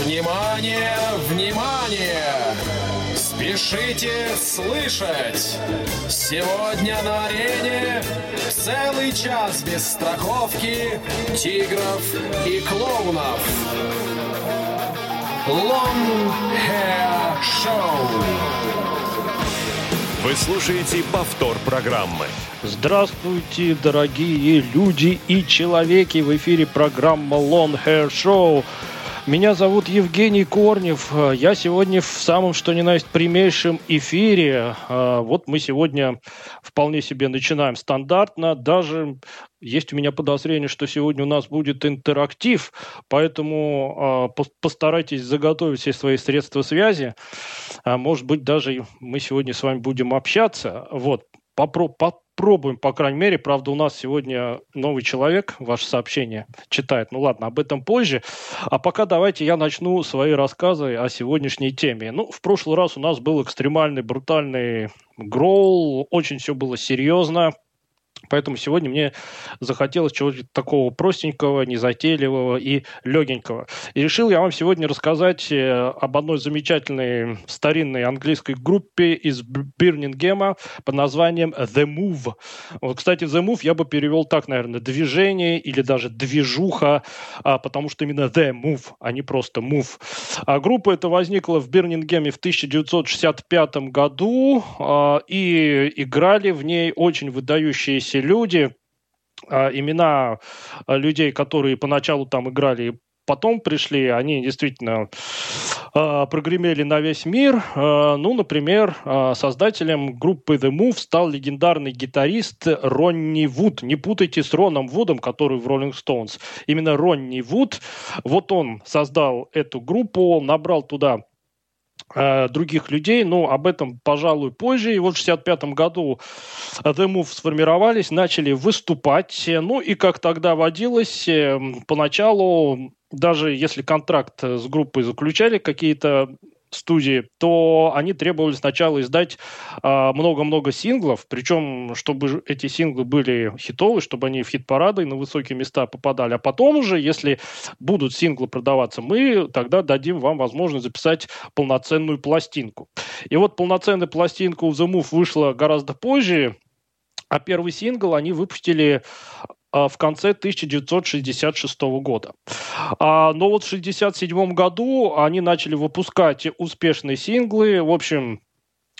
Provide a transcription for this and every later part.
Внимание, внимание! Спешите слышать! Сегодня на арене целый час без страховки, тигров и клоунов. Long Hair Show. Вы слушаете повтор программы. Здравствуйте, дорогие люди и человеки! В эфире программа Long Hair Show. Меня зовут Евгений Корнев. Я сегодня в самом что ни на есть прямейшем эфире. А, вот мы сегодня вполне себе начинаем стандартно. Даже есть у меня подозрение, что сегодня у нас будет интерактив, поэтому э, постарайтесь заготовить все свои средства связи. Может быть, даже мы сегодня с вами будем общаться. Вот, попро Пробуем, по крайней мере. Правда, у нас сегодня новый человек ваше сообщение читает. Ну ладно, об этом позже. А пока давайте я начну свои рассказы о сегодняшней теме. Ну, в прошлый раз у нас был экстремальный, брутальный гроул. Очень все было серьезно. Поэтому сегодня мне захотелось чего-то такого простенького, незатейливого и легенького. И решил я вам сегодня рассказать э, об одной замечательной старинной английской группе из Бирнингема под названием The Move. Вот, кстати, The Move я бы перевел так, наверное, движение или даже движуха, а, потому что именно The Move, а не просто Move. А группа эта возникла в Бирнингеме в 1965 году, а, и играли в ней очень выдающиеся все люди, а, имена а, людей, которые поначалу там играли, потом пришли, они действительно э, прогремели на весь мир. Ну, например, создателем группы The Move стал легендарный гитарист Ронни Вуд. Не путайте с Роном Вудом, который в Rolling Stones. Именно Ронни Вуд. Вот он создал эту группу, набрал туда других людей, но об этом, пожалуй, позже. И вот в 65 году The Move сформировались, начали выступать. Ну и как тогда водилось, э, поначалу даже если контракт с группой заключали какие-то студии, то они требовали сначала издать а, много-много синглов, причем, чтобы эти синглы были хитовые, чтобы они в хит-парады и на высокие места попадали. А потом уже, если будут синглы продаваться, мы тогда дадим вам возможность записать полноценную пластинку. И вот полноценная пластинка у The Move вышла гораздо позже, а первый сингл они выпустили в конце 1966 года. А, но вот в 1967 году они начали выпускать успешные синглы. В общем,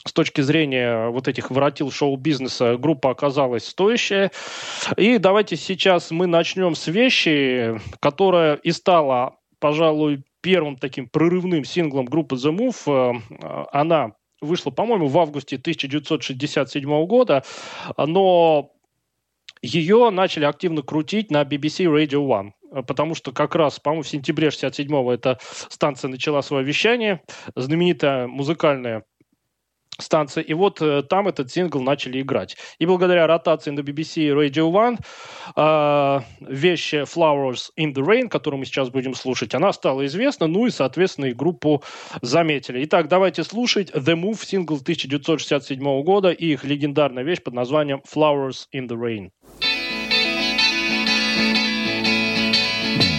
с точки зрения вот этих воротил шоу-бизнеса группа оказалась стоящая. И давайте сейчас мы начнем с вещи, которая и стала, пожалуй, первым таким прорывным синглом группы The Move. Э, она вышла, по-моему, в августе 1967 года, но ее начали активно крутить на BBC Radio One потому что как раз, по-моему, в сентябре 67-го эта станция начала свое вещание, знаменитая музыкальная станция. И вот э, там этот сингл начали играть. И благодаря ротации на BBC Radio One э, вещь Flowers in the Rain, которую мы сейчас будем слушать, она стала известна, ну и, соответственно, и группу заметили. Итак, давайте слушать The Move, сингл 1967 года и их легендарная вещь под названием Flowers in the Rain.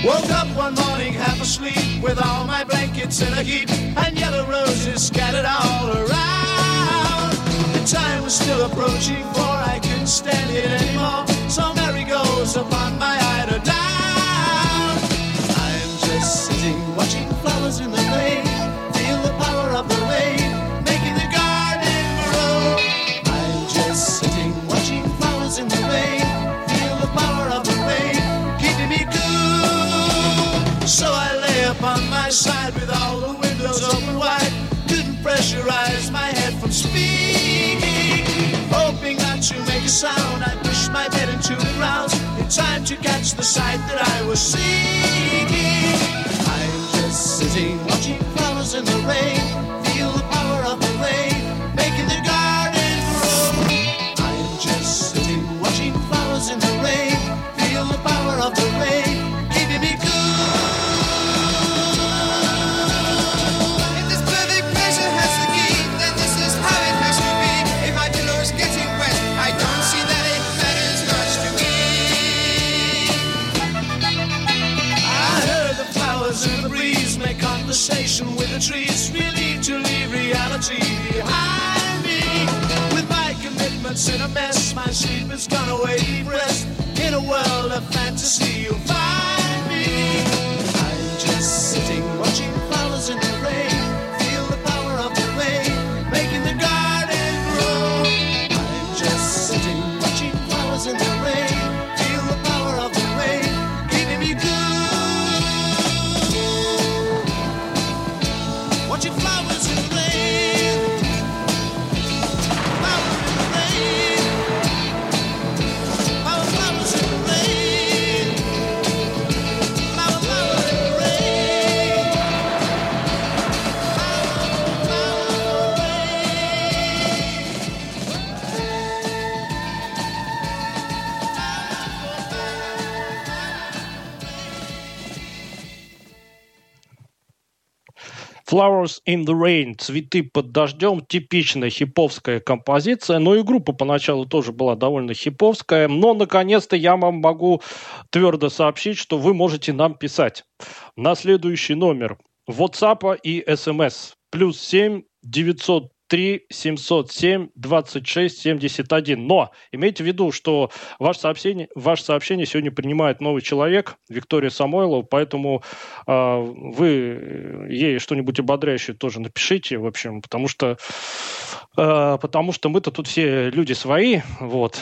Woke up one morning half asleep with all my blankets in a heap and yellow roses scattered all around The time was still approaching, for I couldn't stand it anymore. So Mary goes upon my sound. I pushed my bed into the ground in time to catch the sight that I was seeking. I'm just sitting watching flowers in the rain, the trees, really to leave reality behind me. With my commitments in a mess, my sleep has gone away. Rest in a world of fantasy, you'll find Flowers in the Rain, цветы под дождем, типичная хиповская композиция, но и группа поначалу тоже была довольно хиповская, но наконец-то я вам могу твердо сообщить, что вы можете нам писать. На следующий номер WhatsApp и SMS плюс 7 903 707 26 71. Но имейте в виду, что ваше сообщение, ваше сообщение сегодня принимает новый человек, Виктория Самойлова, поэтому э, вы ей что-нибудь ободряющее тоже напишите, в общем, потому что, э, потому что мы-то тут все люди свои, вот.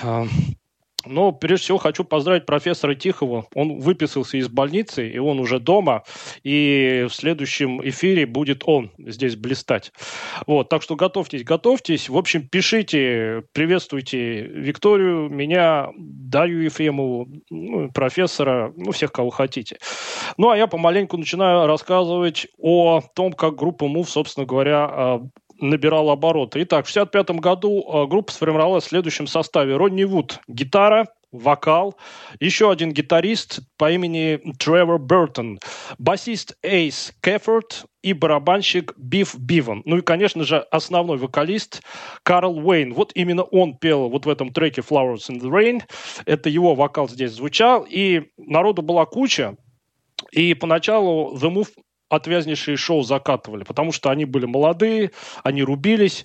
Но прежде всего хочу поздравить профессора Тихова. Он выписался из больницы, и он уже дома. И в следующем эфире будет он здесь блистать. Вот, так что готовьтесь, готовьтесь. В общем, пишите, приветствуйте Викторию, меня, Дарью Ефремову, ну, профессора, ну, всех, кого хотите. Ну, а я помаленьку начинаю рассказывать о том, как группа МУВ, собственно говоря, э, набирала обороты. Итак, в 1965 году э, группа сформировалась в следующем составе. Ронни Вуд – гитара, вокал, еще один гитарист по имени Тревор Бертон, басист Эйс Кефорд и барабанщик Биф Биван. Ну и, конечно же, основной вокалист Карл Уэйн. Вот именно он пел вот в этом треке Flowers in the Rain. Это его вокал здесь звучал. И народу была куча. И поначалу The Move отвязнейшие шоу закатывали, потому что они были молодые, они рубились,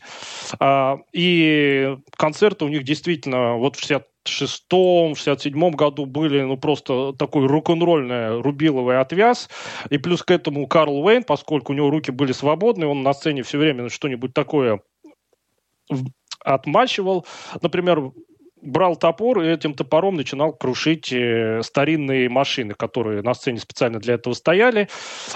а, и концерты у них действительно вот в 66-м, 67-м году были ну просто такой рок-н-ролльный рубиловый отвяз, и плюс к этому Карл Уэйн, поскольку у него руки были свободны, он на сцене все время что-нибудь такое отмачивал, например, брал топор и этим топором начинал крушить э, старинные машины, которые на сцене специально для этого стояли.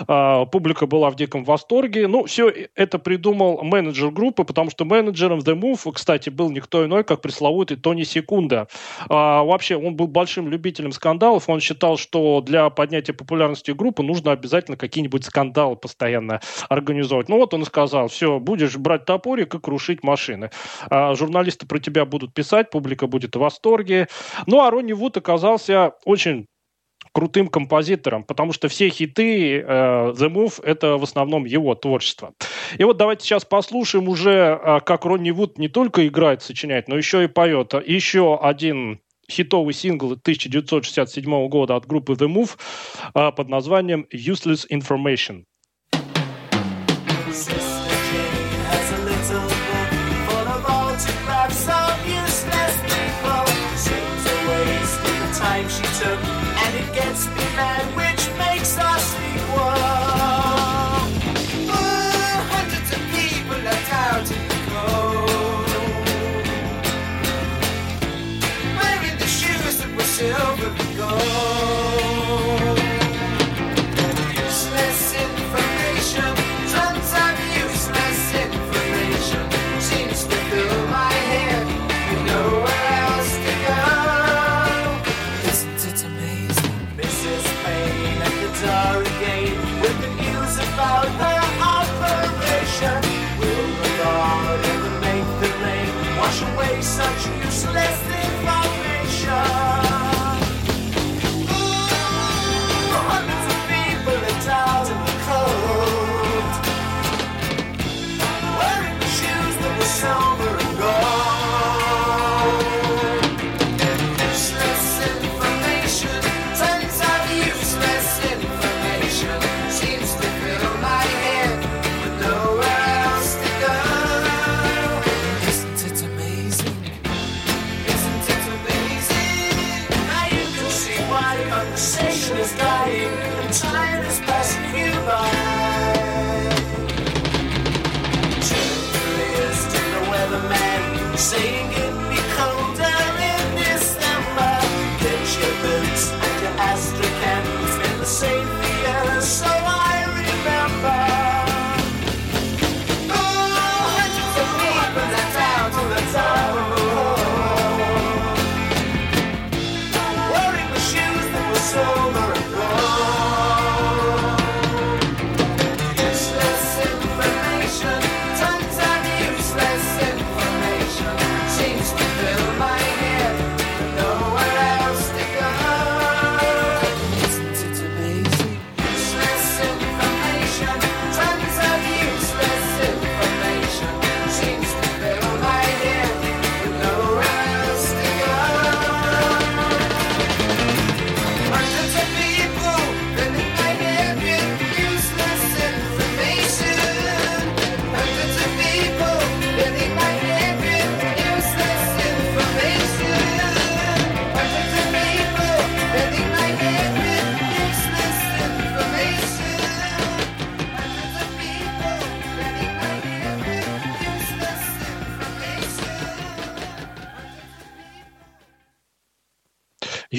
А, публика была в диком восторге. Ну, все это придумал менеджер группы, потому что менеджером The Move, кстати, был никто иной, как пресловутый Тони Секунда. А, вообще, он был большим любителем скандалов. Он считал, что для поднятия популярности группы нужно обязательно какие-нибудь скандалы постоянно организовывать. Ну вот он сказал, все, будешь брать топорик и крушить машины. А, журналисты про тебя будут писать, публика будет в восторге. Ну, а Ронни Вуд оказался очень крутым композитором, потому что все хиты э, The Move это в основном его творчество. И вот давайте сейчас послушаем уже, э, как Ронни Вуд не только играет, сочиняет, но еще и поет. Еще один хитовый сингл 1967 года от группы The Move э, под названием Useless Information. Sister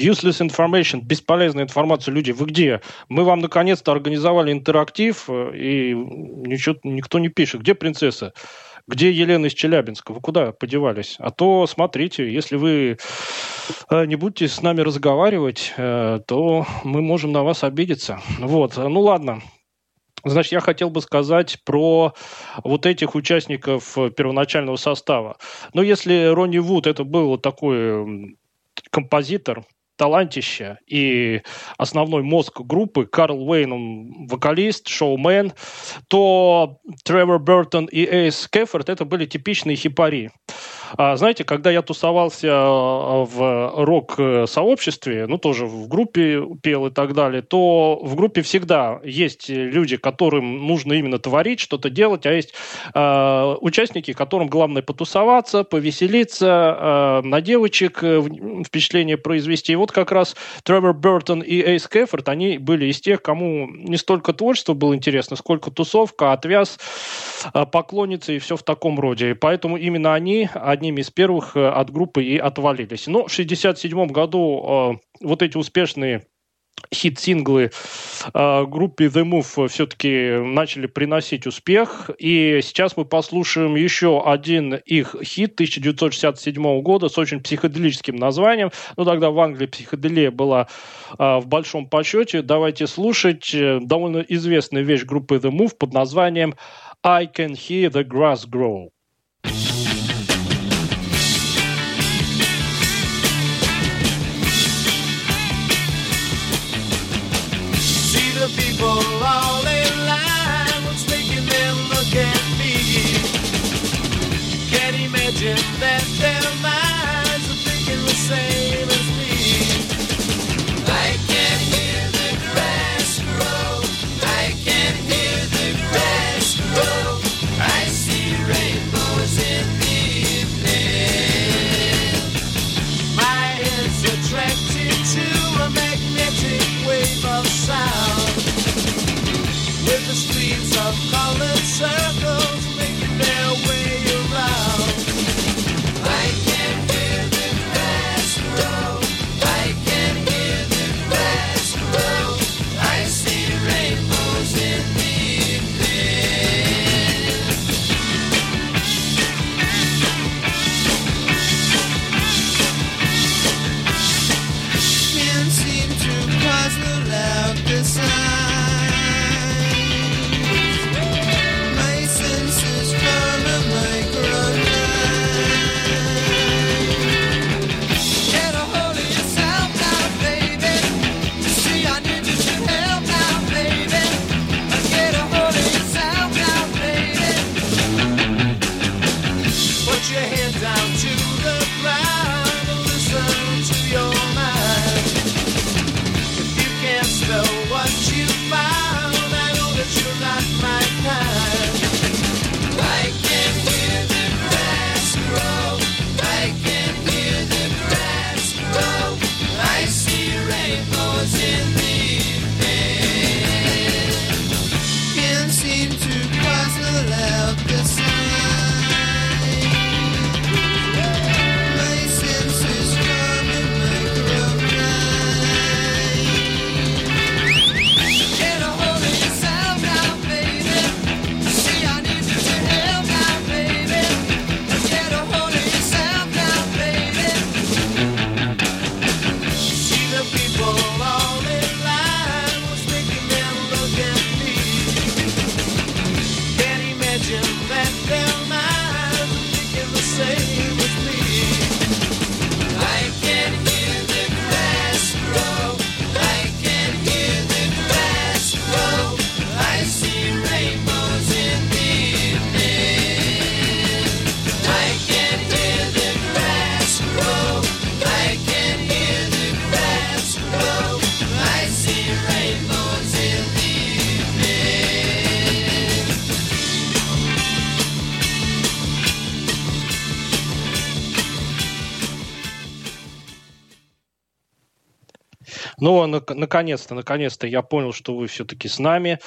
Useless information, бесполезная информация. Люди, вы где? Мы вам наконец-то организовали интерактив, э, и ничего, никто не пишет. Где принцесса? Где Елена из Челябинска? Вы куда подевались? А то, смотрите, если вы э, не будете с нами разговаривать, э, то мы можем на вас обидеться. Вот, ну ладно. Значит, я хотел бы сказать про вот этих участников первоначального состава. Но если Ронни Вуд это был такой композитор, талантище и основной мозг группы, Карл Уэйн, он вокалист, шоумен, то Тревор Бертон и Эйс Кефорд это были типичные хипари. А, знаете, когда я тусовался а, в рок-сообществе, ну, тоже в группе пел и так далее, то в группе всегда есть люди, которым нужно именно творить, что-то делать, а есть э, участники, которым главное потусоваться, повеселиться, э, на девочек э, впечатление произвести. И вот как раз Тревор Бертон и Эйс Кефорд, они были из тех, кому не столько творчество было интересно, сколько тусовка, отвяз, э, поклонницы и все в таком роде. И поэтому именно они одними из первых э, от группы и отвалились. Но в 1967 году э, вот эти успешные хит-синглы э, группе The Move все-таки начали приносить успех. И сейчас мы послушаем еще один их хит 1967 года с очень психоделическим названием. Ну, тогда в Англии психоделия была э, в большом почете. Давайте слушать э, довольно известную вещь группы The Move под названием I Can Hear the Grass Grow. Ну, на- наконец-то, наконец-то я понял, что вы все-таки с нами.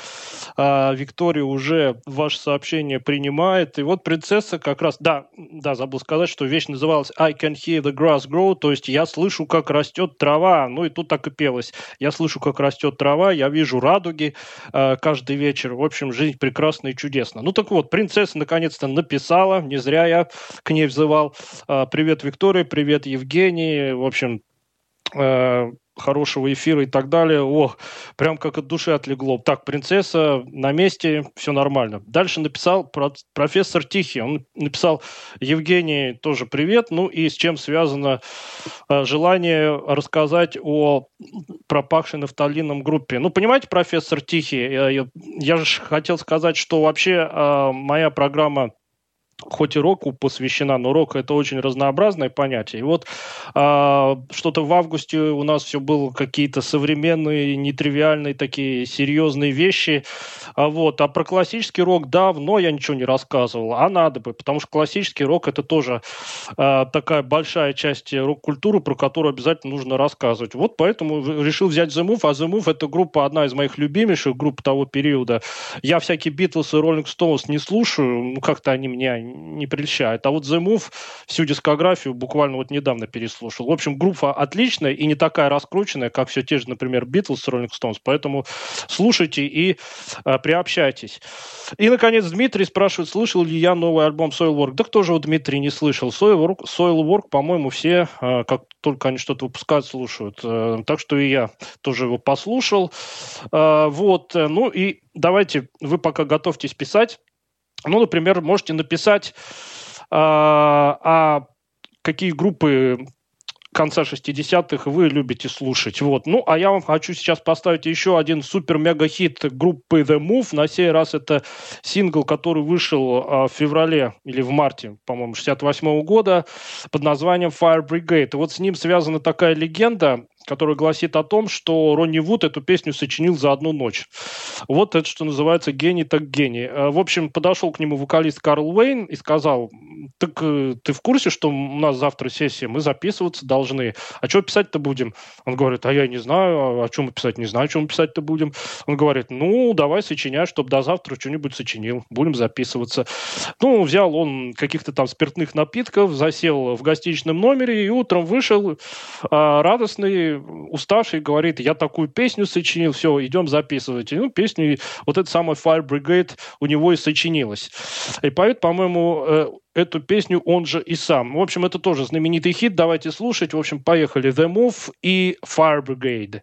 А, Виктория уже ваше сообщение принимает. И вот принцесса как раз... Да, да, забыл сказать, что вещь называлась I can hear the grass grow, то есть я слышу, как растет трава. Ну и тут так и пелось. Я слышу, как растет трава, я вижу радуги а, каждый вечер. В общем, жизнь прекрасна и чудесна. Ну так вот, принцесса наконец-то написала, не зря я к ней взывал. А, Привет, Виктория, привет, Евгений. В общем, э, хорошего эфира и так далее. О, прям как от души отлегло. Так, принцесса на месте, все нормально. Дальше написал про- профессор Тихий. Он написал, Евгений, тоже привет. Ну и с чем связано э, желание рассказать о пропавшей нафталином группе. Ну, понимаете, профессор Тихий, я, я- я же хотел сказать, что вообще э, моя программа хоть и року посвящена, но рок это очень разнообразное понятие. И вот а, что-то в августе у нас все было какие-то современные, нетривиальные такие серьезные вещи. А, вот. а про классический рок давно я ничего не рассказывал, а надо бы, потому что классический рок это тоже а, такая большая часть рок-культуры, про которую обязательно нужно рассказывать. Вот поэтому решил взять The Move, а The Move это группа, одна из моих любимейших групп того периода. Я всякие Битлз и Роллинг Стоунс не слушаю, ну как-то они меня не прельщают. А вот The Move всю дискографию буквально вот недавно переслушал. В общем, группа отличная и не такая раскрученная, как все те же, например, и Роллинг Стоунс. Поэтому слушайте и а, приобщайтесь. И, наконец, Дмитрий спрашивает, слышал ли я новый альбом Soilwork. Да кто же у Дмитрия не слышал? Soilwork, Soilwork по-моему, все, а, как только они что-то выпускают, слушают. Э, Так что и я тоже его послушал. А, Вот. э, Ну и давайте, вы пока готовьтесь писать. Ну, например, можете написать, а, а какие группы конца 60-х вы любите слушать. Вот. Ну, а я вам хочу сейчас поставить еще один супер-мега-хит группы The Move. На сей раз это сингл, который вышел а, в феврале или в марте, по-моему, 68 года под названием Fire Brigade. И вот с ним связана такая легенда, которая гласит о том, что Ронни Вуд эту песню сочинил за одну ночь. Вот это, что называется, гений так гений. Э, В общем, подошел к нему вокалист Карл Уэйн и сказал, так э, ты в курсе, что у нас завтра сессия, мы записываться должны, а что писать-то будем? Он говорит, а я не знаю, а о чем мы писать, не знаю, о чем мы писать-то будем. Он говорит, ну, давай сочиняй, чтобы до завтра что-нибудь сочинил, будем записываться. Ну, взял он каких-то там спиртных напитков, засел в гостиничном номере и утром вышел а, радостный, уставший, говорит, я такую песню сочинил, все, идем записывать. И, ну, песню, вот эта самая Fire Brigade у него и сочинилась. И поет, по-моему, э, эту песню он же и сам. В общем, это тоже знаменитый хит, давайте слушать. В общем, поехали The Move и Fire Brigade.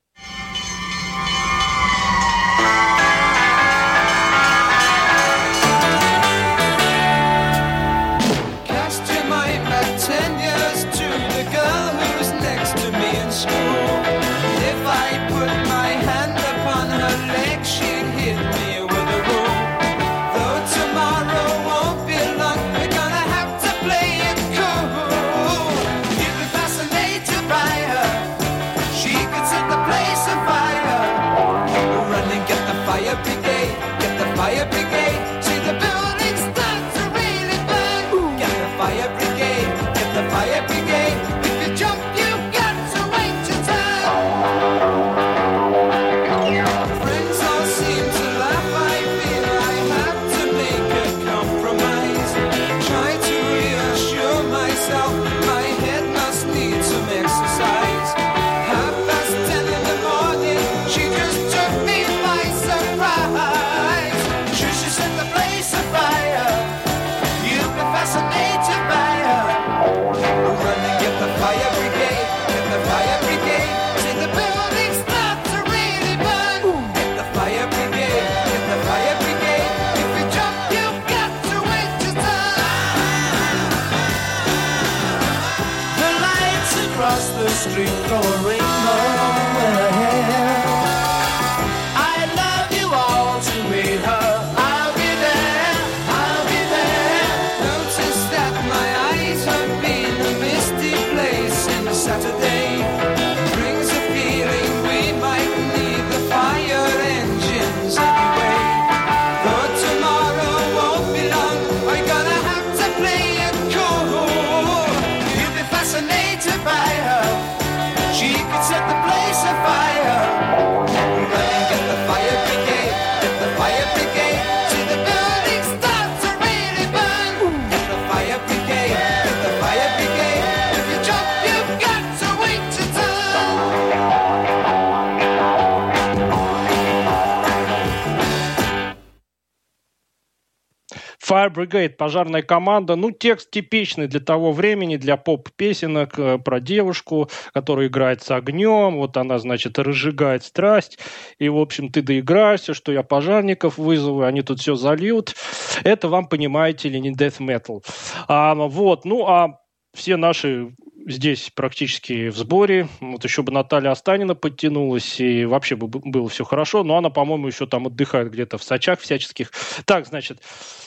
Fire Brigade, пожарная команда. Ну, текст типичный для того времени, для поп-песенок э, про девушку, которая играет с огнем. Вот она, значит, разжигает страсть. И, в общем, ты доиграешься, что я пожарников вызову, они тут все зальют. Это вам, понимаете ли, не death metal. А, вот, ну, а все наши здесь практически в сборе. Вот еще бы Наталья Останина подтянулась, и вообще бы было все хорошо. Но она, по-моему, еще там отдыхает где-то в Сочах всяческих. Так, значит,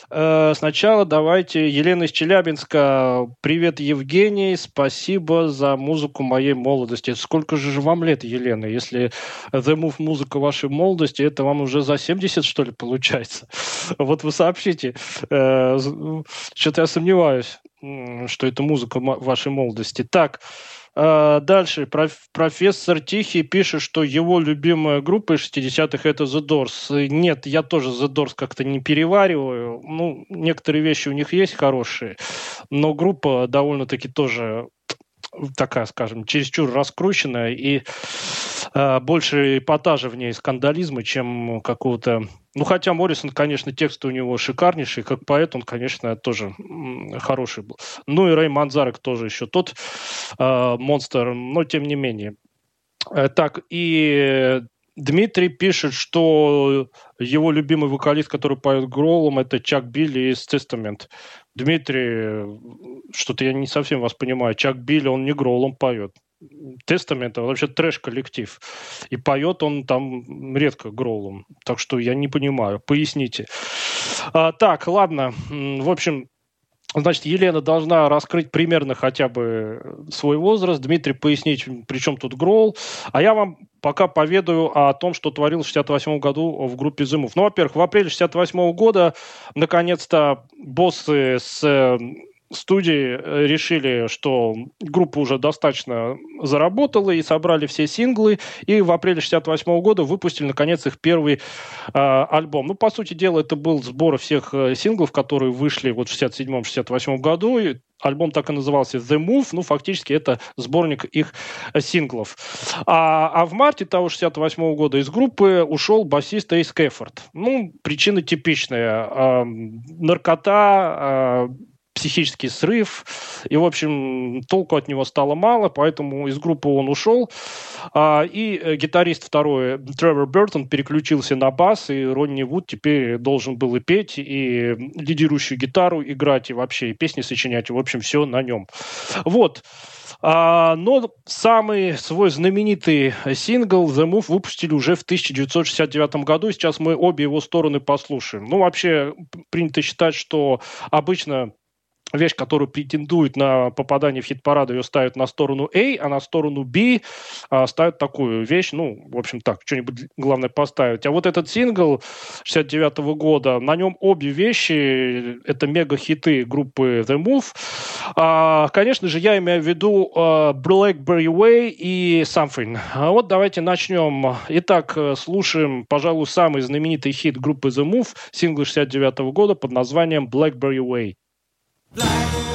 сначала давайте Елена из Челябинска. Привет, Евгений. Спасибо за музыку моей молодости. Сколько же вам лет, Елена? Если The Move музыка вашей молодости, это вам уже за 70, что ли, получается? Вот вы сообщите. Э, что-то я сомневаюсь что это музыка вашей молодости. Так, э, дальше. Профессор Тихий пишет, что его любимая группа из 60-х это The Doors. Нет, я тоже The Doors как-то не перевариваю. Ну, некоторые вещи у них есть хорошие, но группа довольно-таки тоже такая, скажем, чересчур раскрученная и э, больше эпатажа в ней скандализма, чем какого-то... Ну, хотя Моррисон, конечно, текст у него шикарнейший, как поэт он, конечно, тоже хороший был. Ну и Рэй Манзарек тоже еще тот э, монстр, но тем не менее. Э, так, и Дмитрий пишет, что его любимый вокалист, который поет Гролом, это Чак Билли из Testament. Дмитрий, что-то я не совсем вас понимаю. Чак Билли, он не Гролом поет. Тестамент это вообще трэш-коллектив. И поет он там редко гроулом. Так что я не понимаю. Поясните. А, так, ладно. В общем, Значит, Елена должна раскрыть примерно хотя бы свой возраст, Дмитрий пояснить, при чем тут Гроул. А я вам пока поведаю о том, что творил в 68 году в группе Зымов. Ну, во-первых, в апреле 68 года наконец-то боссы с студии э, решили, что группа уже достаточно заработала и собрали все синглы, и в апреле 68 года выпустили, наконец, их первый э, альбом. Ну, по сути дела, это был сбор всех э, синглов, которые вышли вот в 67-68 году, и альбом так и назывался The Move, ну, фактически это сборник их э, синглов. А, а в марте того 68 года из группы ушел басист Эйс Кэффорд. Ну, причина типичная. Э, наркота, э, психический срыв, и, в общем, толку от него стало мало, поэтому из группы он ушел. А, и э, гитарист второй, Тревор Бертон, переключился на бас, и Ронни Вуд теперь должен был и петь, и лидирующую гитару играть, и вообще и песни сочинять, в общем, все на нем. Вот. А, но самый свой знаменитый сингл The Move выпустили уже в 1969 году. Сейчас мы обе его стороны послушаем. Ну, вообще, принято считать, что обычно вещь, которая претендует на попадание в хит-парад, ее ставят на сторону A, а на сторону B а, ставят такую вещь, ну, в общем так, что-нибудь главное поставить. А вот этот сингл 69 -го года, на нем обе вещи, это мега-хиты группы The Move. А, конечно же, я имею в виду а, Blackberry Way и Something. А вот давайте начнем. Итак, слушаем, пожалуй, самый знаменитый хит группы The Move, сингл 69 -го года под названием Blackberry Way. Black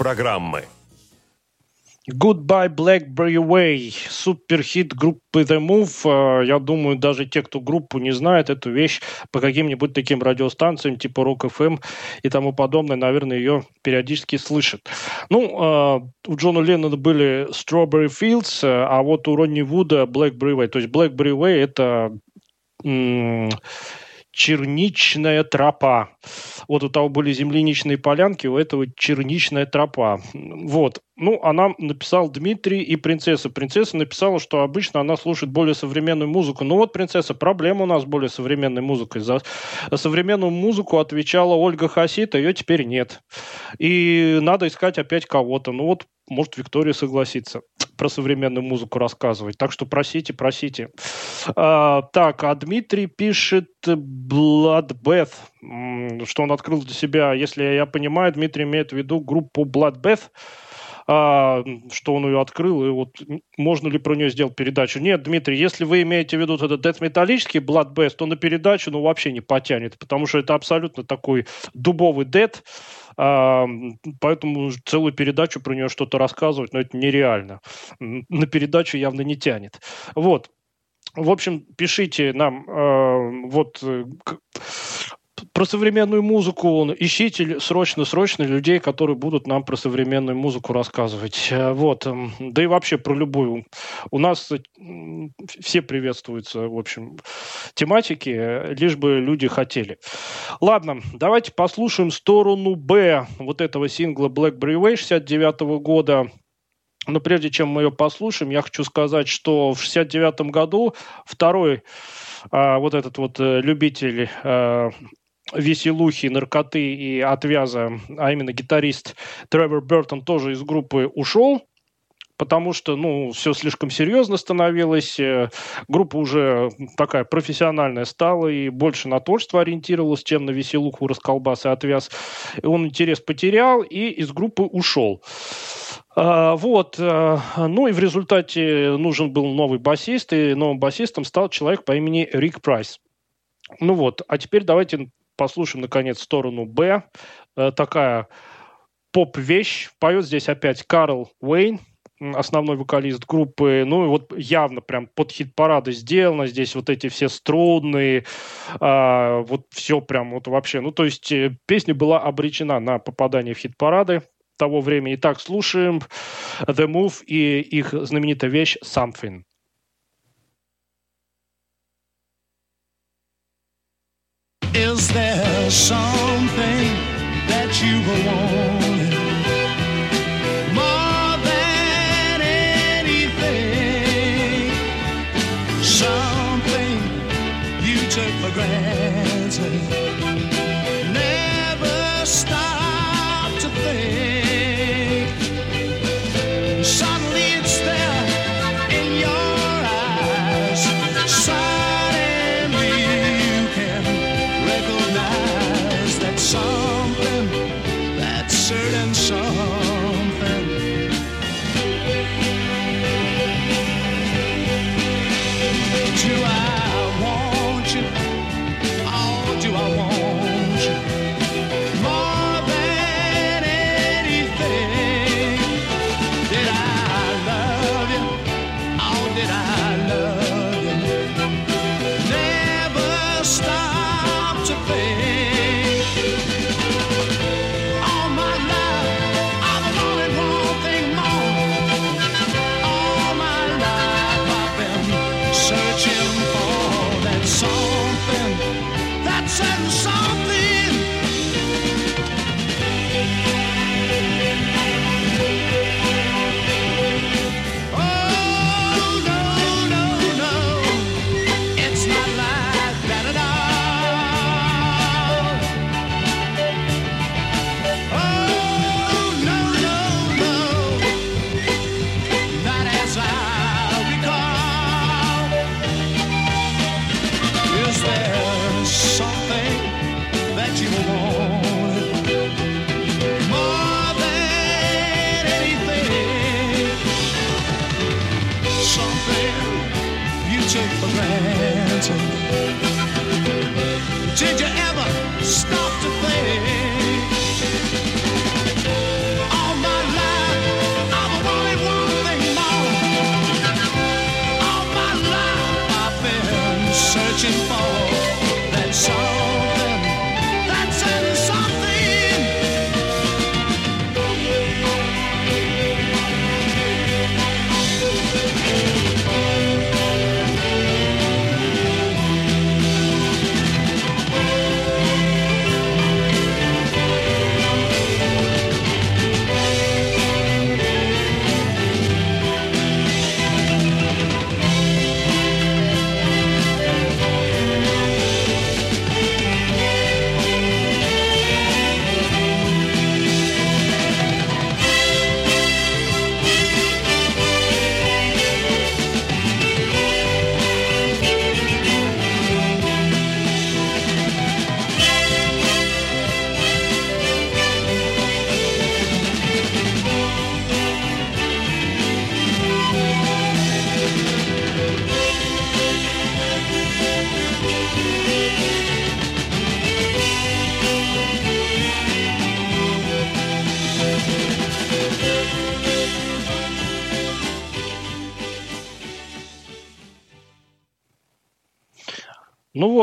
программы. Goodbye Blackberry Way, суперхит группы The Move. Э, Я думаю, даже те, кто группу не знает, эту вещь по каким-нибудь таким радиостанциям типа Rock FM и тому подобное, наверное, ее периодически слышат. Ну, э, у Джона Леннона были Strawberry Fields, а вот у Ронни Вуда Blackberry Way. То есть Blackberry Way это черничная тропа. Вот у того были земляничные полянки, у этого черничная тропа. Вот. Ну, она написал Дмитрий и принцесса. Принцесса написала, что обычно она слушает более современную музыку. Ну вот, принцесса, проблема у нас с более современной музыкой. За современную музыку отвечала Ольга Хасита, ее теперь нет. И надо искать опять кого-то. Ну вот, может, Виктория согласится про современную музыку рассказывать. Так что просите, просите. А, так, а Дмитрий пишет Bloodbath, что он открыл для себя. Если я понимаю, Дмитрий имеет в виду группу Bloodbath, а, что он ее открыл, и вот можно ли про нее сделать передачу. Нет, Дмитрий, если вы имеете в виду вот этот дед-металлический Bloodbath, то на передачу ну, вообще не потянет, потому что это абсолютно такой дубовый а, поэтому целую передачу про нее что-то рассказывать, но это нереально. На передачу явно не тянет. Вот. В общем, пишите нам э, вот э, про современную музыку. Ищите л- срочно-срочно людей, которые будут нам про современную музыку рассказывать. Э, Вот. эм, Да и вообще про любую. У нас э, все приветствуются, в общем, тематики, э, лишь бы люди хотели. Ладно, давайте послушаем сторону Б вот этого сингла Blackberry Way 69 года. Но прежде чем мы ее послушаем, я хочу сказать, что в 69 году второй а, вот этот вот любитель э, веселухи, наркоты и отвяза, а именно гитарист Тревор Бертон тоже из группы ушел, потому что, ну, все слишком серьезно становилось, э, группа уже такая профессиональная стала и больше на творчество ориентировалась, чем на веселуху, расколбас и отвяз. И он интерес потерял и из группы ушел. А, Вот, э, ну и в результате нужен был новый басист, и новым басистом стал человек по имени Рик Прайс. Ну вот, а теперь давайте послушаем, наконец, сторону Б. Э, Такая поп-вещь. Поет здесь опять Карл Уэйн, основной вокалист группы. Ну и вот явно прям под хит-парады сделано. Здесь вот эти все струнные, а, вот все прям вот вообще. Ну то есть э, песня была обречена на попадание в хит-парады того времени. Итак, слушаем The Move и их знаменитая вещь Something. Is there something that you want more than anything? Something you took for granted. Never stop to think.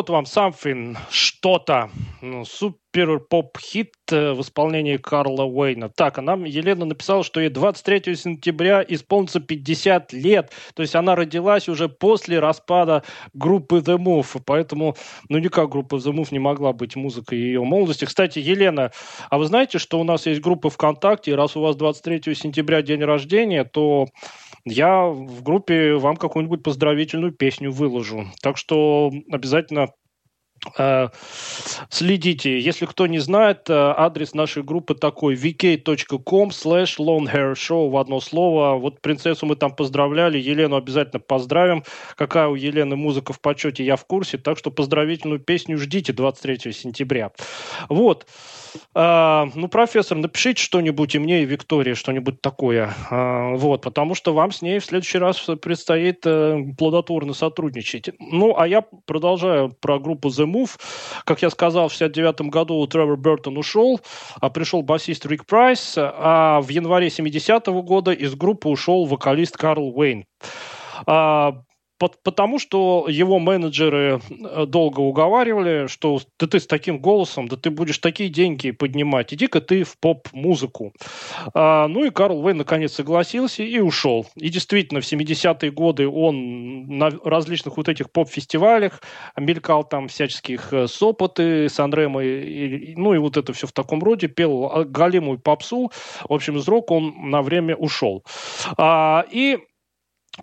Вот вам Something, что-то, ну, супер поп-хит э, в исполнении Карла Уэйна. Так, а нам Елена написала, что ей 23 сентября исполнится 50 лет. То есть она родилась уже после распада группы The Move. Поэтому, ну никак группа The Move не могла быть музыкой ее молодости. Кстати, Елена, а вы знаете, что у нас есть группа ВКонтакте, и раз у вас 23 сентября день рождения, то я в группе вам какую-нибудь поздравительную песню выложу. Так что обязательно э, Следите. Если кто не знает, э, адрес нашей группы такой vk.com slash show в одно слово. Вот принцессу мы там поздравляли, Елену обязательно поздравим. Какая у Елены музыка в почете, я в курсе. Так что поздравительную песню ждите 23 сентября. Вот. А, ну, профессор, напишите что-нибудь и мне, и Виктории что-нибудь такое. А, вот, потому что вам с ней в следующий раз предстоит а, плодотворно сотрудничать. Ну, а я продолжаю про группу The Move. Как я сказал, в 69 году Тревор Бертон ушел, а пришел басист Рик Прайс, а в январе 70-го года из группы ушел вокалист Карл Уэйн. А, потому что его менеджеры э, долго уговаривали, что да ты с таким голосом, да ты будешь такие деньги поднимать, иди-ка ты в поп-музыку. А, ну и Карл Вейн наконец согласился и ушел. И действительно, в 70-е годы он на различных вот этих поп-фестивалях мелькал там всяческих э, сопоты с и, ну и вот это все в таком роде, пел галимую попсу. В общем, из рока он на время ушел. А, и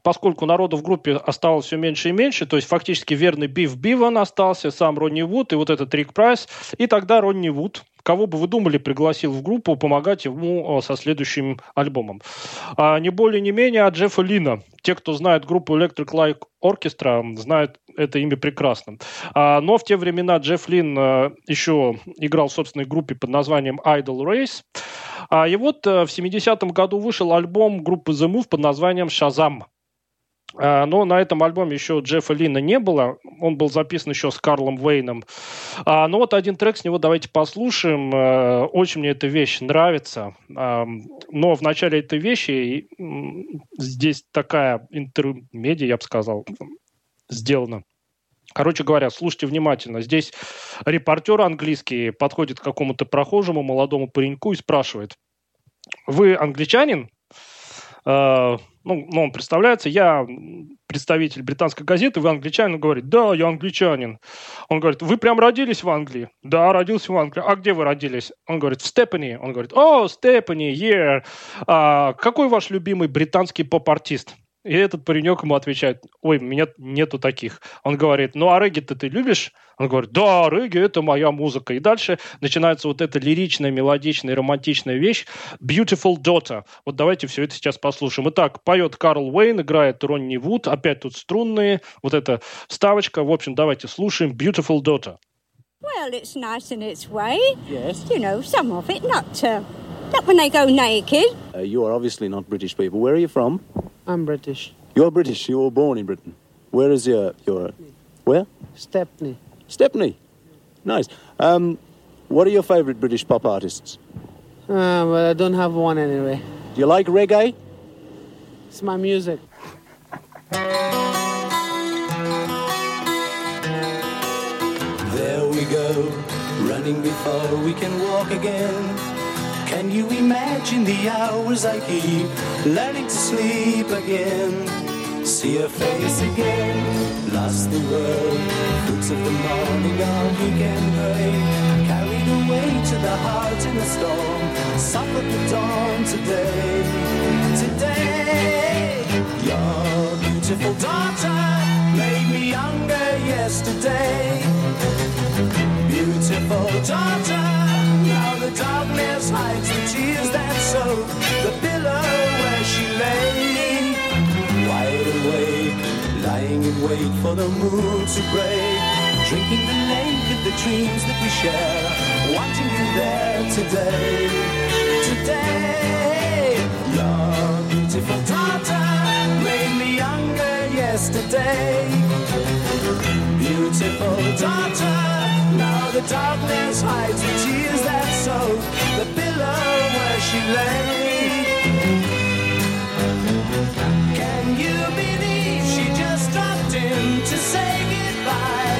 поскольку народу в группе осталось все меньше и меньше, то есть фактически верный Биф Биван остался, сам Ронни Вуд и вот этот Рик Прайс, и тогда Ронни Вуд, кого бы вы думали, пригласил в группу помогать ему со следующим альбомом. А не более не менее, а Джеффа Лина. Те, кто знает группу Electric Light Orchestra, знают это имя прекрасно. А, но в те времена Джефф Лин а, еще играл в собственной группе под названием Idol Race. А, и вот а, в 70-м году вышел альбом группы The Move под названием «Шазам». А, но на этом альбоме еще Джеффа Лина не было. Он был записан еще с Карлом Вейном. А, ну вот один трек с него давайте послушаем. А, очень мне эта вещь нравится. Но в начале этой вещи здесь такая интермедия, я бы сказал, сделана. Короче говоря, слушайте внимательно. Здесь репортер английский подходит к какому-то прохожему молодому пареньку и спрашивает, вы англичанин? Ну, ну, он представляется, я представитель британской газеты, вы англичанин, он говорит, да, я англичанин. Он говорит, вы прям родились в Англии? Да, родился в Англии. А где вы родились? Он говорит, в Степани. Он говорит, о, Степани, yeah. А, какой ваш любимый британский поп-артист? И этот паренек ему отвечает, ой, меня нету таких. Он говорит, ну а регги-то ты любишь? Он говорит, да, регги – это моя музыка. И дальше начинается вот эта лиричная, мелодичная, романтичная вещь «Beautiful Daughter». Вот давайте все это сейчас послушаем. Итак, поет Карл Уэйн, играет Ронни Вуд, опять тут струнные, вот эта вставочка. В общем, давайте слушаем «Beautiful Daughter». Well, it's nice in its way. Yes. You know, some of it, not, uh, not when they go naked. Uh, you are obviously not British people. Where are you from? I'm British. You're British. You were born in Britain. Where is your your where? Stepney. Stepney. Nice. Um, what are your favourite British pop artists? Uh, well, I don't have one anyway. Do you like reggae? It's my music. There we go, running before we can walk again. Can you imagine the hours I keep learning to sleep again? See her face again, lost the world. Fruits of the morning on weekend rain, carried away to the heart in a storm. Suffered the dawn today, today. Your beautiful daughter made me younger yesterday. Beautiful daughter wait for the moon to break. Drinking the lake of the dreams that we share. Wanting you there today. Today, your beautiful daughter made me younger yesterday. Beautiful daughter. Now the darkness hides the tears that soak the pillow where she lay.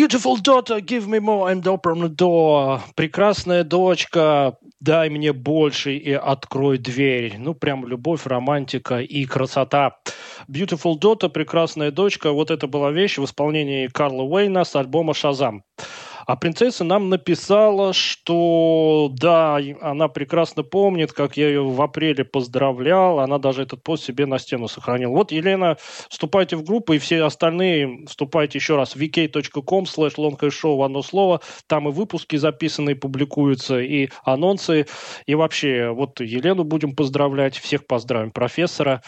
Beautiful daughter, give me more and open the door. Прекрасная дочка, дай мне больше и открой дверь. Ну, прям любовь, романтика и красота. Beautiful daughter, прекрасная дочка. Вот это была вещь в исполнении Карла Уэйна с альбома «Шазам». А принцесса нам написала, что да, и она прекрасно помнит, как я ее в апреле поздравлял. Она даже этот пост себе на стену сохранила. Вот, Елена, вступайте в группу, и все остальные вступайте еще раз в vk.com slash в одно слово. Там и выпуски записанные публикуются, и анонсы. И вообще, вот Елену будем поздравлять, всех поздравим, профессора,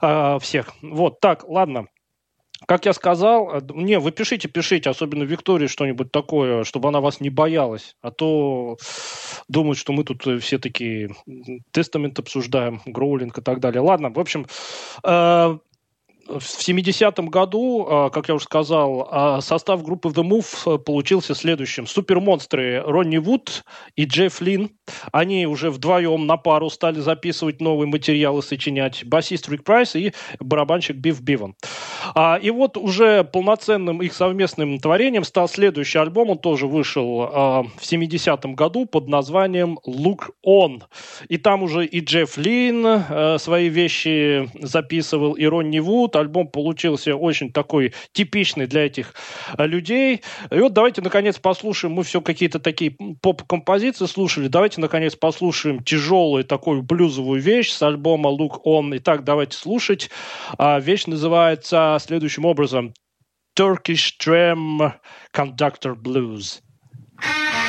а, всех. Вот, так, ладно. Как я сказал, э, не, вы пишите, пишите, особенно Виктории что-нибудь такое, чтобы она вас не боялась, а то думают, что мы тут э, все такие тестамент обсуждаем, гроулинг и так далее. Ладно, в общем, э, в 70-м году, э, как я уже сказал, э, состав группы The Move э, получился следующим. Супермонстры Ронни Вуд и Джефф Лин. Они уже вдвоем на пару стали записывать новые материалы, сочинять. Басист Рик Прайс и барабанщик Биф Биван. А, и вот уже полноценным их совместным творением стал следующий альбом. Он тоже вышел а, в 70-м году под названием «Look On». И там уже и Джефф Лин э, свои вещи записывал, и Ронни Вуд. Альбом получился очень такой типичный для этих э, людей. И вот давайте, наконец, послушаем. Мы все какие-то такие поп-композиции слушали. Давайте, наконец, послушаем тяжелую такую блюзовую вещь с альбома «Look On». Итак, давайте слушать. А, Вещь называется следующим образом Turkish Tram Conductor Blues. Hey,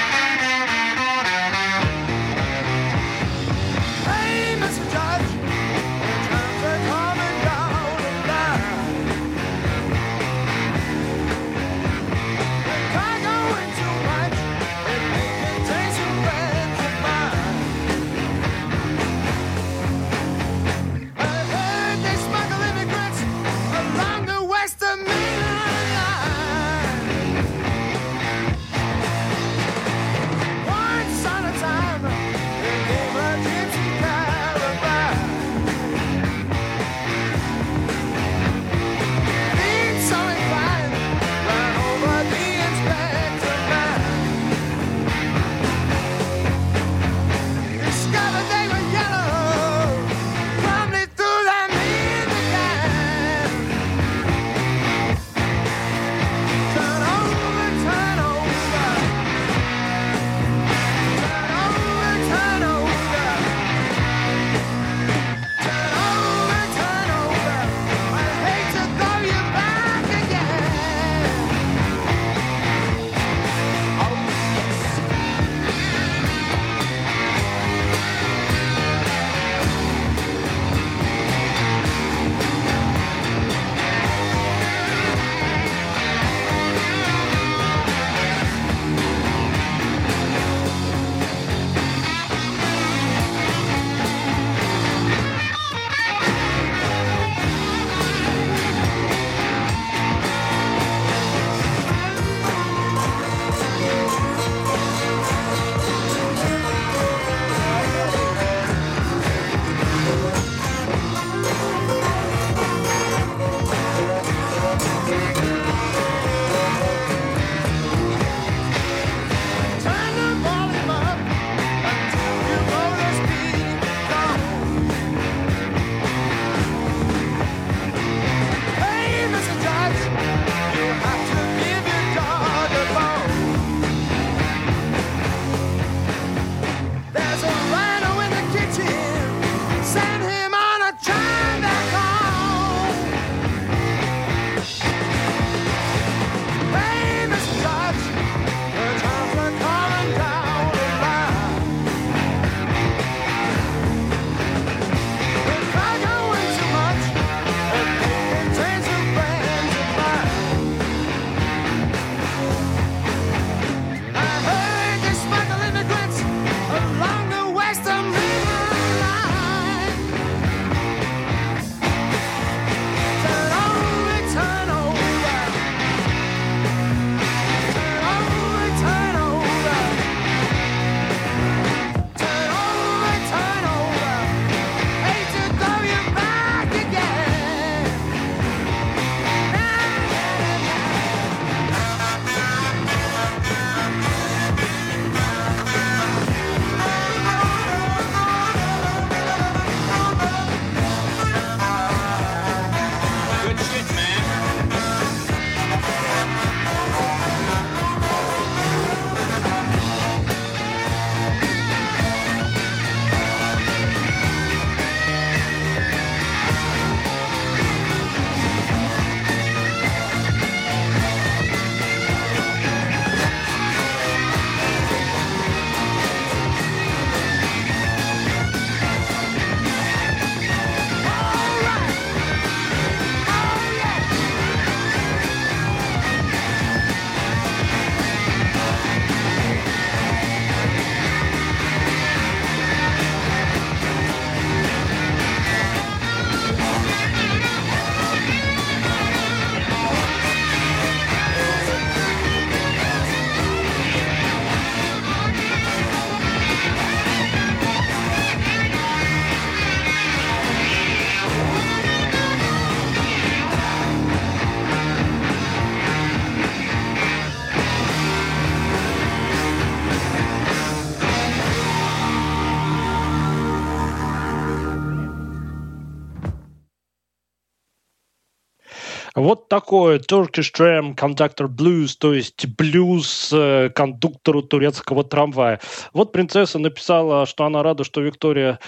такое Turkish Tram Conductor Blues, то есть блюз э, кондуктору турецкого трамвая. Вот принцесса написала, что она рада, что Виктория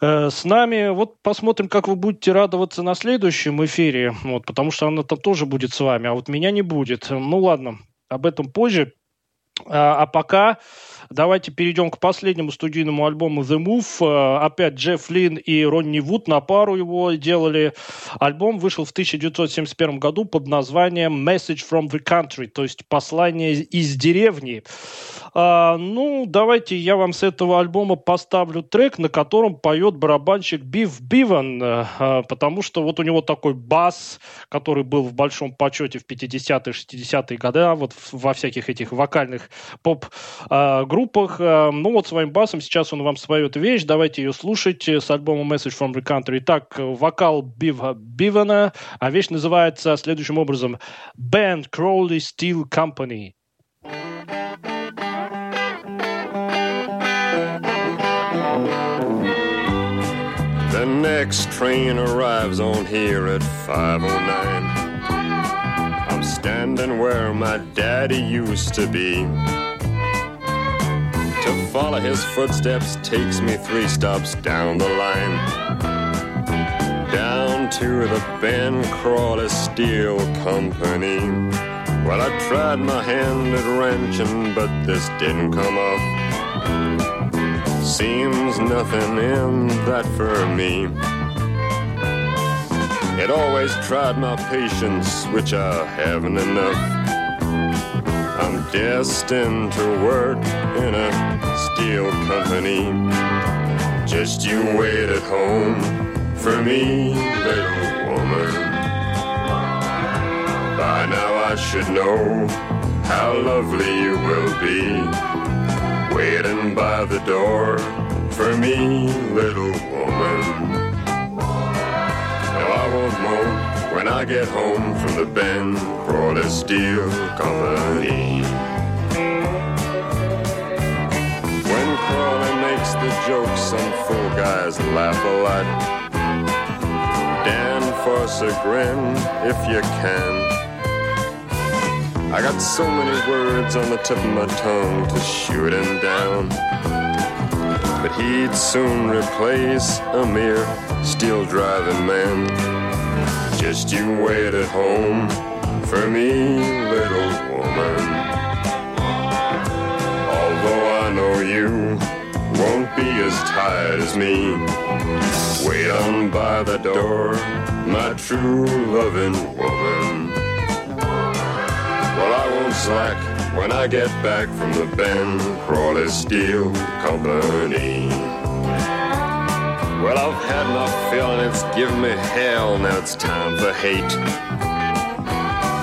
э, с нами. Вот посмотрим, как вы будете радоваться на следующем эфире, вот, потому что она там тоже будет с вами, а вот меня не будет. Ну ладно, об этом позже. А, а пока давайте перейдем к последнему студийному альбому The Move. А, опять Джефф Лин и Ронни Вуд на пару его делали. Альбом вышел в 1971 году под названием Message from the Country, то есть послание из деревни. А, ну, давайте я вам с этого альбома поставлю трек, на котором поет барабанщик Бив Биван, а, потому что вот у него такой бас, который был в большом почете в 50-е, 60-е годы, а вот во всяких этих вокальных поп-группах. А, ну, вот своим басом сейчас он вам споет вещь, давайте ее слушать с альбома Message from the Country. Итак, вокал Бива Бивана, а вещь называется следующим образом Band Crowley Steel Company. The next train arrives on here at 509. I'm standing where my daddy used to be. To follow his footsteps takes me three stops down the line. Down to the Ben Crawley Steel Company. Well, I tried my hand at wrenching, but this didn't come off. Seems nothing in that for me. It always tried my patience, which I haven't enough. I'm destined to work in a steel company. Just you wait at home for me, little woman. By now I should know how lovely you will be waiting by the door for me, little woman. Now I won't moan when I get home from the Ben Crawley Steel Company. The jokes, some fool guys laugh a lot. Dan force a grin if you can. I got so many words on the tip of my tongue to shoot him down. But he'd soon replace a mere steel driving man. Just you wait at home for me, little woman. Although I know you won't be as tired as me. Wait on by the door, my true loving woman. Well, I won't slack when I get back from the Ben Crawley Steel Company. Well, I've had enough and it's given me hell. Now it's time for hate.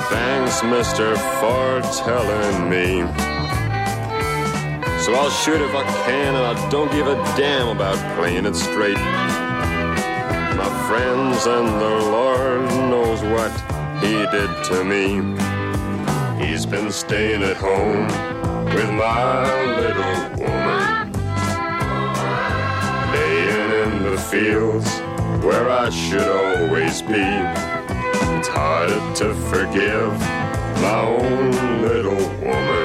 Thanks, mister, for telling me. So I'll shoot if I can, and I don't give a damn about playing it straight. My friends and the Lord knows what he did to me. He's been staying at home with my little woman. Laying in the fields where I should always be. It's hard to forgive my own little woman.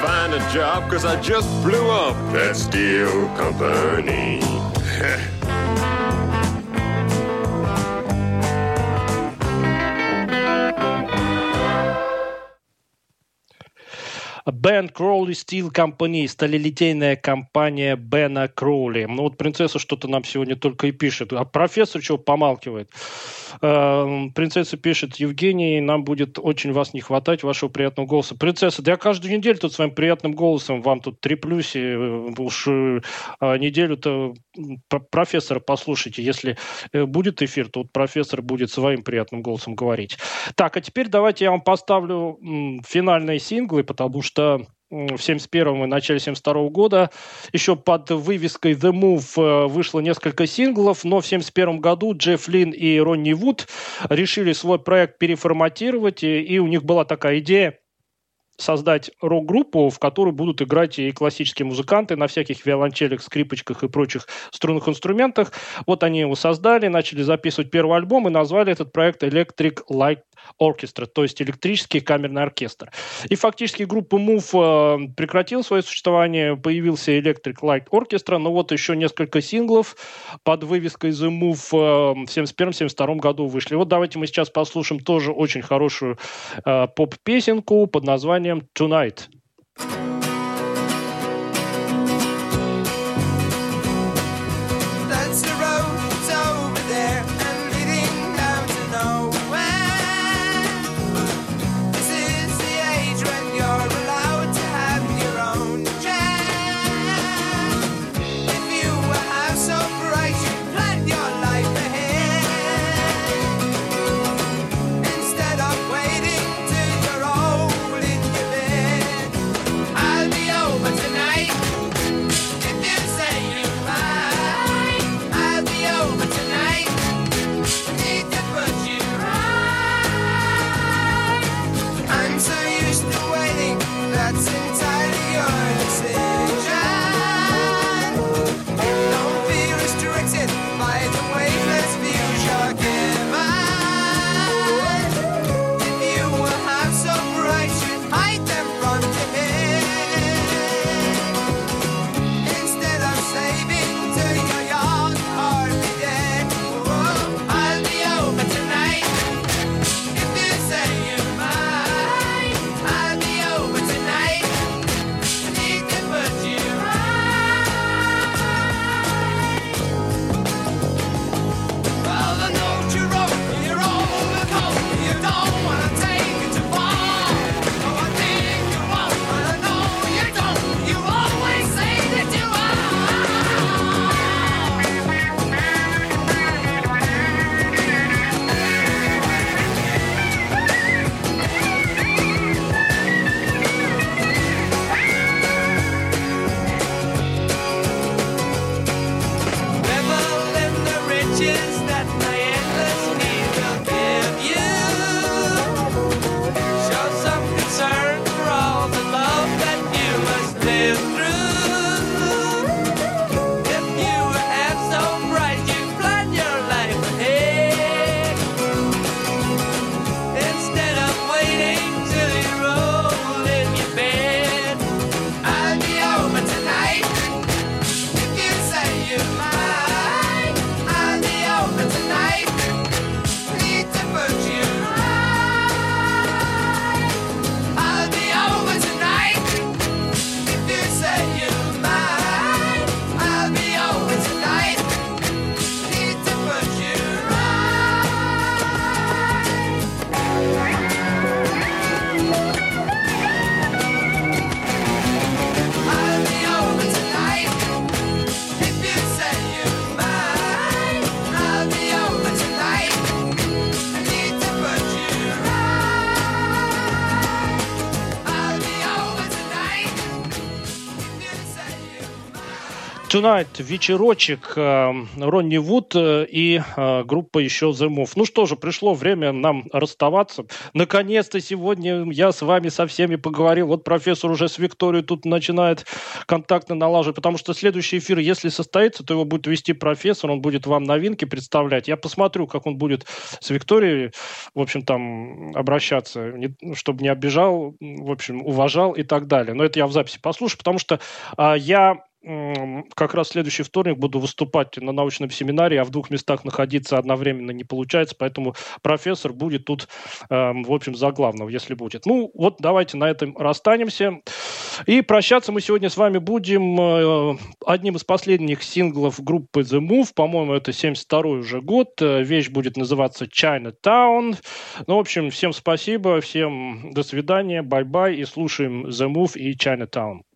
Find a job, cause I just blew up that steel company. Бен Кроули Steel Company, сталелитейная компания Бена Кроули. Ну вот принцесса что-то нам сегодня только и пишет. А профессор чего помалкивает? Э, принцесса пишет, Евгений, нам будет очень вас не хватать, вашего приятного голоса. Принцесса, да я каждую неделю тут своим приятным голосом вам тут треплюсь. И уж э, неделю-то профессора послушайте. Если э, будет эфир, то вот профессор будет своим приятным голосом говорить. Так, а теперь давайте я вам поставлю финальные синглы, потому что в 71 и начале 72 года еще под вывеской The Move э, вышло несколько синглов, но в 71 году Джефф Лин и Ронни Вуд решили свой проект переформатировать, и, и у них была такая идея создать рок-группу, в которой будут играть и классические музыканты на всяких виолончелях, скрипочках и прочих струнных инструментах. Вот они его создали, начали записывать первый альбом и назвали этот проект Electric Light Orchestra, то есть электрический камерный оркестр. И фактически группа Move э, прекратила свое существование, появился Electric Light Orchestra, но вот еще несколько синглов под вывеской The Move э, в 71-72 году вышли. Вот давайте мы сейчас послушаем тоже очень хорошую э, поп-песенку под названием Tonight. Tonight, вечерочек, э, Ронни Вуд э, и э, группа еще The Move. Ну что же, пришло время нам расставаться. Наконец-то сегодня я с вами со всеми поговорил. Вот профессор уже с Викторией тут начинает контакты налаживать, потому что следующий эфир, если состоится, то его будет вести профессор, он будет вам новинки представлять. Я посмотрю, как он будет с Викторией, в общем, там обращаться, чтобы не обижал, в общем, уважал и так далее. Но это я в записи послушаю, потому что а, я как раз следующий вторник буду выступать на научном семинаре, а в двух местах находиться одновременно не получается, поэтому профессор будет тут, эм, в общем, за главного, если будет. Ну, вот давайте на этом расстанемся. И прощаться мы сегодня с вами будем э, одним из последних синглов группы The Move, по-моему, это 72 уже год, Э, вещь будет называться Chinatown. Ну, в общем, всем спасибо, всем до свидания, bye-bye, и слушаем The Move и Chinatown.